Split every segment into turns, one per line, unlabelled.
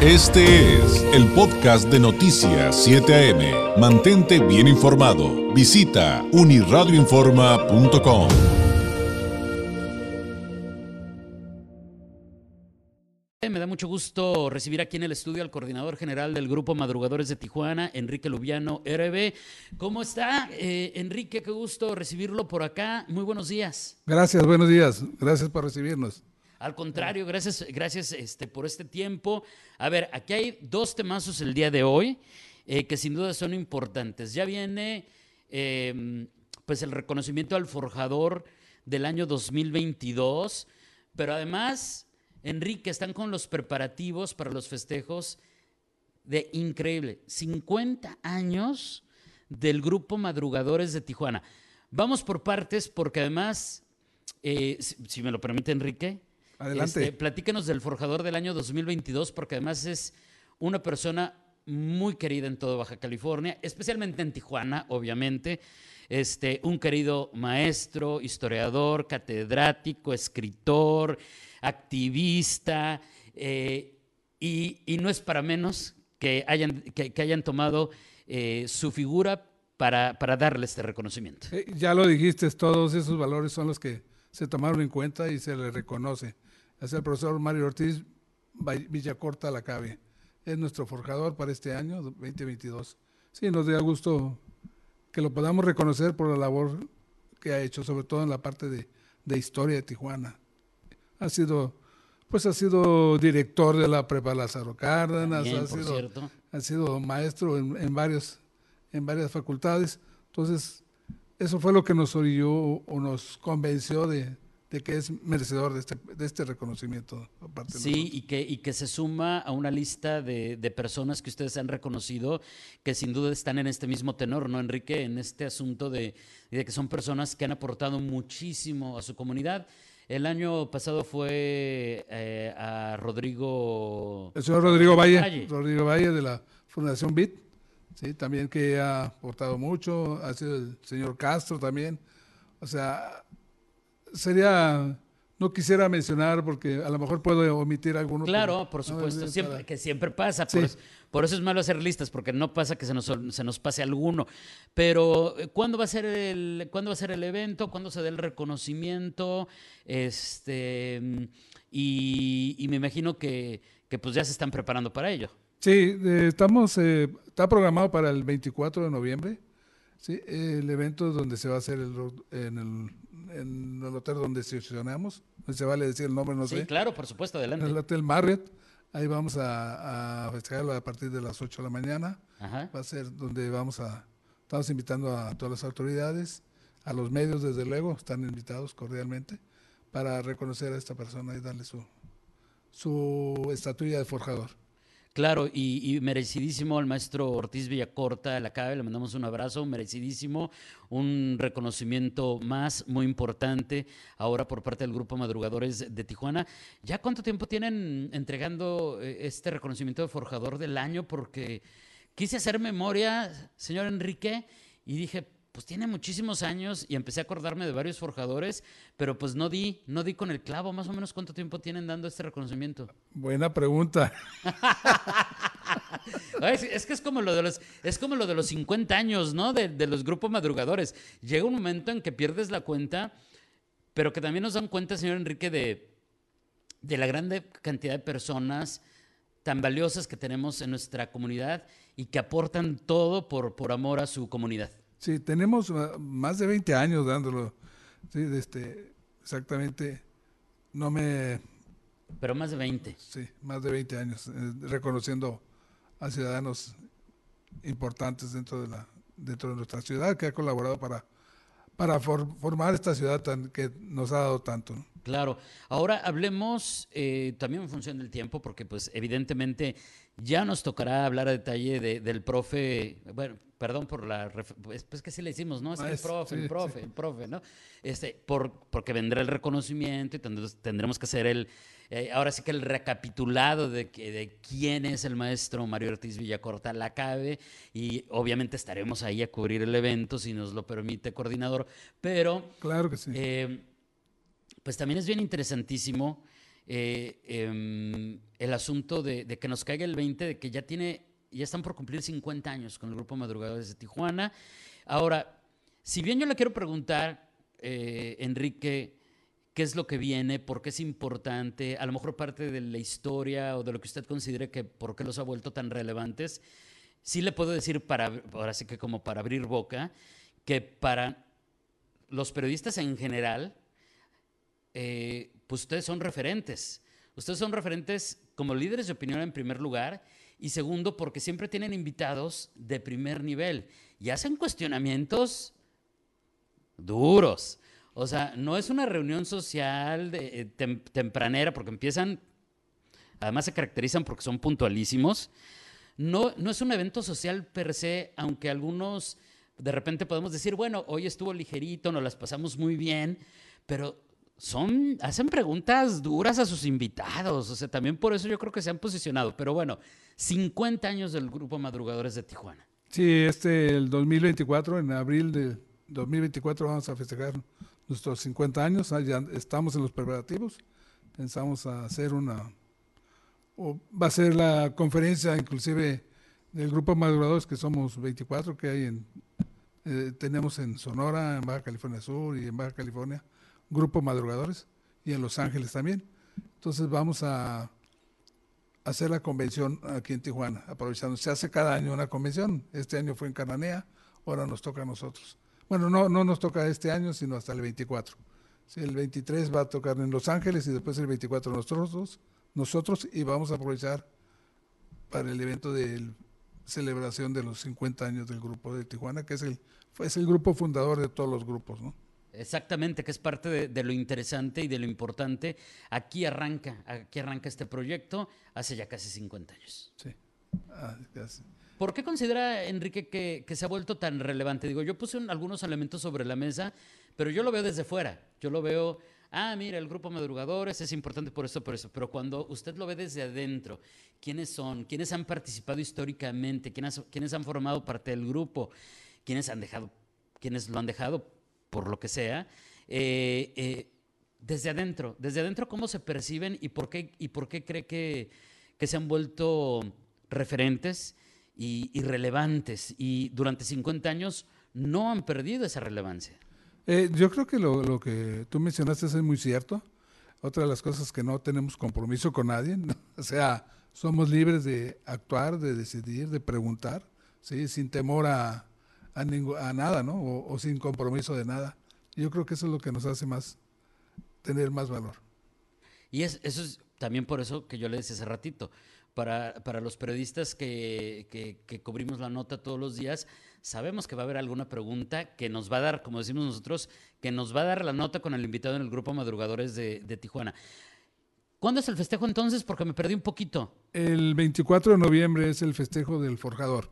Este es el podcast de Noticias 7 AM. Mantente bien informado. Visita uniradioinforma.com.
Me da mucho gusto recibir aquí en el estudio al coordinador general del Grupo Madrugadores de Tijuana, Enrique Lubiano RB. ¿Cómo está, eh, Enrique? Qué gusto recibirlo por acá. Muy buenos días.
Gracias, buenos días. Gracias por recibirnos.
Al contrario, gracias, gracias este, por este tiempo. A ver, aquí hay dos temazos el día de hoy eh, que sin duda son importantes. Ya viene em, pues el reconocimiento al forjador del año 2022, pero además, Enrique, están con los preparativos para los festejos de increíble, 50 años del grupo Madrugadores de Tijuana. Vamos por partes porque además, eh, si, si me lo permite Enrique,
Adelante.
este, platícanos del forjador del año 2022, porque además es una persona muy querida en todo Baja California, especialmente en Tijuana, obviamente. Este, un querido maestro, historiador, catedrático, escritor, activista, eh, y, y no es para menos que hayan, que, que hayan tomado eh, su figura para, para darle este reconocimiento.
Eh, ya lo dijiste, todos esos valores son los que se tomaron en cuenta y se le reconoce. Es el profesor Mario Ortiz Villacorta Lacabe. Es nuestro forjador para este año 2022. Sí, nos da gusto que lo podamos reconocer por la labor que ha hecho, sobre todo en la parte de, de historia de Tijuana. Ha sido, pues ha sido director de la Prepa Lázaro Cárdenas,
También,
ha
por
sido
cierto.
ha sido maestro en, en varios, en varias facultades. Entonces, eso fue lo que nos orilló o nos convenció de, de que es merecedor de este, de este reconocimiento. aparte
Sí, y que, y que se suma a una lista de, de personas que ustedes han reconocido que sin duda están en este mismo tenor, ¿no, Enrique? En este asunto de, de que son personas que han aportado muchísimo a su comunidad. El año pasado fue eh, a Rodrigo.
El señor Rodrigo Valle,
Valle.
Rodrigo Valle de la Fundación BIT, sí, también que ha aportado mucho, ha sido el señor Castro también. O sea, sería, no quisiera mencionar porque a lo mejor puedo omitir alguno.
Claro,
pero-
por supuesto,
es
siempre, que siempre pasa.
Sí.
Por, eso, por eso es malo hacer listas, porque no pasa que se nos, se nos pase alguno. Pero, eh, ¿cuándo va a ser el, ¿cuándo va a ser el evento? ¿Cuándo se da el reconocimiento? Este, y, y me imagino que, que pues ya se están preparando para ello.
Sí, eh, estamos, eh, está programado para el 24 de noviembre, ¿sí? el evento donde se va a hacer el, en, el, en el hotel donde seleccionamos, no se vale decir el nombre, no
sí,
sé,
claro, por supuesto,
en el
adelante.
hotel Marriott, ahí vamos a, a festejarlo a partir de las 8 de la mañana,
Ajá.
va a ser donde vamos a, estamos invitando a todas las autoridades, a los medios desde luego, están invitados cordialmente, para reconocer a esta persona y darle su, su estatuilla de forjador.
Claro, y, merecidísimo al maestro Ortiz Villacorta, la cabe, le mandamos un abrazo, merecidísimo, un reconocimiento más, muy importante, ahora por parte del Grupo Madrugadores de Tijuana. ¿Ya cuánto tiempo tienen entregando eh, este reconocimiento de forjador del año? Porque quise hacer memoria, señor Enrique, y dije, pues tiene muchísimos años y empecé a acordarme de varios forjadores, pero pues no di, no di con el clavo, más o menos cuánto tiempo tienen dando este reconocimiento.
Buena pregunta.
Es que es como lo de los, es como lo de los 50 años, ¿no? De, de los grupos madrugadores. Llega un momento en que pierdes la cuenta, pero que también nos dan cuenta, señor Enrique, de, de la grande cantidad de personas tan valiosas que tenemos en nuestra comunidad y que aportan todo por, por amor a su comunidad.
Sí, tenemos uh, más de 20 años dándolo. Sí, este, exactamente. No me.
Pero más de 20.
Sí, más de 20 años eh, reconociendo a ciudadanos importantes dentro de, la, dentro de nuestra ciudad que ha colaborado para, para for- formar esta ciudad tan, que nos ha dado tanto. ¿no?
Claro. Ahora hablemos eh, también en función del tiempo, porque pues evidentemente ya nos tocará hablar a detalle de- del profe, bueno, perdón por la, pues, pues que sí le hicimos, ¿no? Es el profe, el profe,
sí.
el profe, ¿no? Este, por, porque vendrá el reconocimiento y tendremos, que hacer el, eh, ahora sí que el recapitulado de, que- de quién es el maestro Mario Ortiz Villacorta Lacabe y obviamente estaremos ahí a cubrir el evento si nos lo permite coordinador, pero...
Claro que sí.
Eh, pues también es bien interesantísimo eh, em, el asunto de, de que nos caiga el 20, de que ya tiene, ya están por cumplir 50 años con el grupo Madrugadores de Tijuana. Ahora, si bien yo le quiero preguntar, eh, Enrique, qué es lo que viene, por qué es importante, a lo mejor parte de la historia o de lo que usted considere que por qué los ha vuelto tan relevantes, sí le puedo decir, para, ahora sí que como para abrir boca, que para los periodistas en general, eh, pues ustedes son referentes. Ustedes son referentes como líderes de opinión en primer lugar y segundo porque siempre tienen invitados de primer nivel y hacen cuestionamientos duros. O sea, no es una reunión social eh, tem- tempranera porque empiezan, además se caracterizan porque son puntualísimos. No, no es un evento social per se, aunque algunos de repente podemos decir, bueno, hoy estuvo ligerito, nos las pasamos muy bien, pero son, hacen preguntas duras a sus invitados. O sea, también por eso yo creo que se han posicionado. Pero bueno, 50 años del Grupo Madrugadores de Tijuana.
Sí, este, el 2024, en abril de 2024 vamos a festejar nuestros 50 años, ah, ya estamos en los preparativos, pensamos hacer una, o va a ser la conferencia inclusive del grupo Maduradores, que somos 24 que hay en, eh, tenemos en Sonora, en Baja California Sur y en Baja California, grupo Madrugadores, y en Los Ángeles también. Entonces vamos a hacer la convención aquí en Tijuana, aprovechando. Se hace cada año una convención. Este año fue en Cananea, ahora nos toca a nosotros. Bueno, no, no nos toca este año, sino hasta el 24. Sí, el 23 va a tocar en Los Ángeles y después el 24 nosotros, nosotros y vamos a aprovechar para el evento de celebración de los 50 años del grupo de Tijuana, que es el, es el grupo fundador de todos los grupos, ¿no?
Exactamente, que es parte de, de, lo interesante y de lo importante. Aquí arranca, aquí arranca este proyecto hace ya casi 50 años.
Sí. Ah, casi.
¿Por qué considera, Enrique, que, que, se ha vuelto tan relevante? Digo, yo puse un, algunos elementos sobre la mesa, pero yo lo veo desde fuera. Yo lo veo, ah, mira, el grupo Madrugadores es importante por eso, por eso. Pero cuando usted lo ve desde adentro, ¿quiénes son? ¿Quiénes han participado históricamente? ¿Quiénes, quiénes han formado parte del grupo? ¿Quiénes han dejado? ¿Quiénes lo han dejado? Por lo que sea, eh, eh, desde adentro, desde adentro cómo se perciben y por qué, y por qué cree que, que se han vuelto referentes y, y, relevantes y durante 50 años no han perdido esa relevancia.
Eh, yo creo que lo, lo, que tú mencionaste es muy cierto. Otra de las cosas que no tenemos compromiso con nadie, ¿no? o sea, somos libres de actuar, de decidir, de preguntar, ¿sí? sin temor a, a, a nada, ¿no? O, o, sin compromiso de nada. Yo creo que eso es lo que nos hace más, tener más valor.
Y es, eso es también por eso que yo le decía hace ratito. Para, para los periodistas que, que, que, cubrimos la nota todos los días, sabemos que va a haber alguna pregunta que nos va a dar, como decimos nosotros, que nos va a dar la nota con el invitado en el grupo Madrugadores de, de Tijuana. ¿Cuándo es el festejo entonces? Porque me perdí un poquito.
El 24 de noviembre es el festejo del forjador.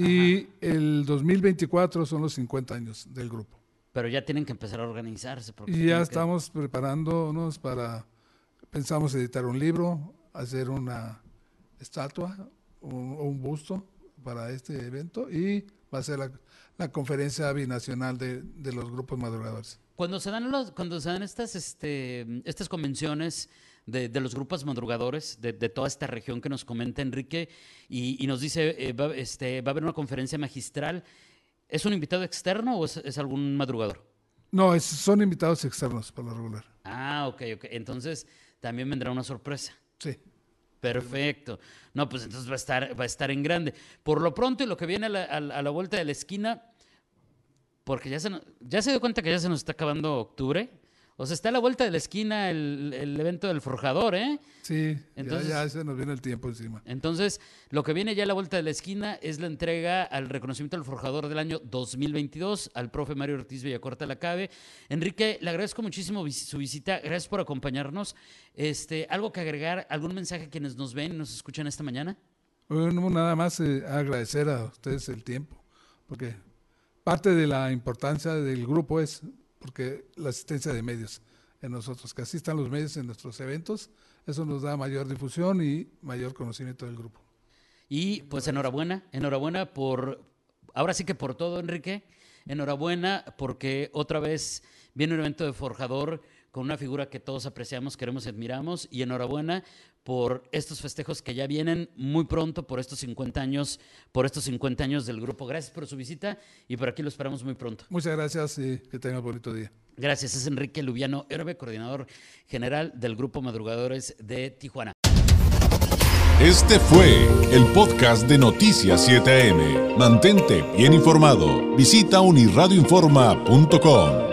Y Ajá. el 2024 son los 50 años del grupo.
Pero ya tienen que empezar a organizarse.
Y ya estamos que... preparándonos para, pensamos editar un libro, hacer una estatua o un, un, busto para este evento y va a ser la, la conferencia binacional de, de, los grupos madrugadores.
Cuando se dan, los, cuando se dan estas, este, estas convenciones, de, de, los grupos madrugadores de, de, toda esta región que nos comenta Enrique y, y nos dice, eh, va, este, va a haber una conferencia magistral. ¿Es un invitado externo o es, es algún madrugador?
No, es, son invitados externos por lo regular.
Ah, ok, ok. Entonces también vendrá una sorpresa.
Sí.
Perfecto. No, pues entonces va a estar, va a estar en grande. Por lo pronto y lo que viene a la, a la vuelta de la esquina, porque ya se, ya se dio cuenta que ya se nos está acabando octubre. O sea, está a la vuelta de la esquina el, el evento del forjador, ¿eh?
Sí, entonces, ya, ya, se nos viene el tiempo encima.
Entonces, lo que viene ya a la vuelta de la esquina es la entrega al reconocimiento del forjador del año 2022 al profe Mario Ortiz Villacorta Lacabe. Enrique, le agradezco muchísimo su visita, gracias por acompañarnos. Este, ¿Algo que agregar, algún mensaje a quienes nos ven y nos escuchan esta mañana?
Bueno, nada más eh, agradecer a ustedes el tiempo, porque parte de la importancia del grupo es porque la asistencia de medios en nosotros, que asistan los medios en nuestros eventos, eso nos da mayor difusión y mayor conocimiento del grupo.
Y pues enhorabuena, enhorabuena por, ahora sí que por todo, Enrique, enhorabuena porque otra vez viene un evento de forjador con una figura que todos apreciamos, queremos y admiramos. Y enhorabuena por estos festejos que ya vienen muy pronto, por estos 50 años, por estos 50 años del grupo. Gracias por su visita y por aquí lo esperamos muy pronto.
Muchas gracias y que tengan un bonito día.
Gracias, es Enrique Lubiano Herbe, coordinador general del Grupo Madrugadores de Tijuana.
Este fue el podcast de Noticias 7am. Mantente bien informado. Visita unirradioinforma.com.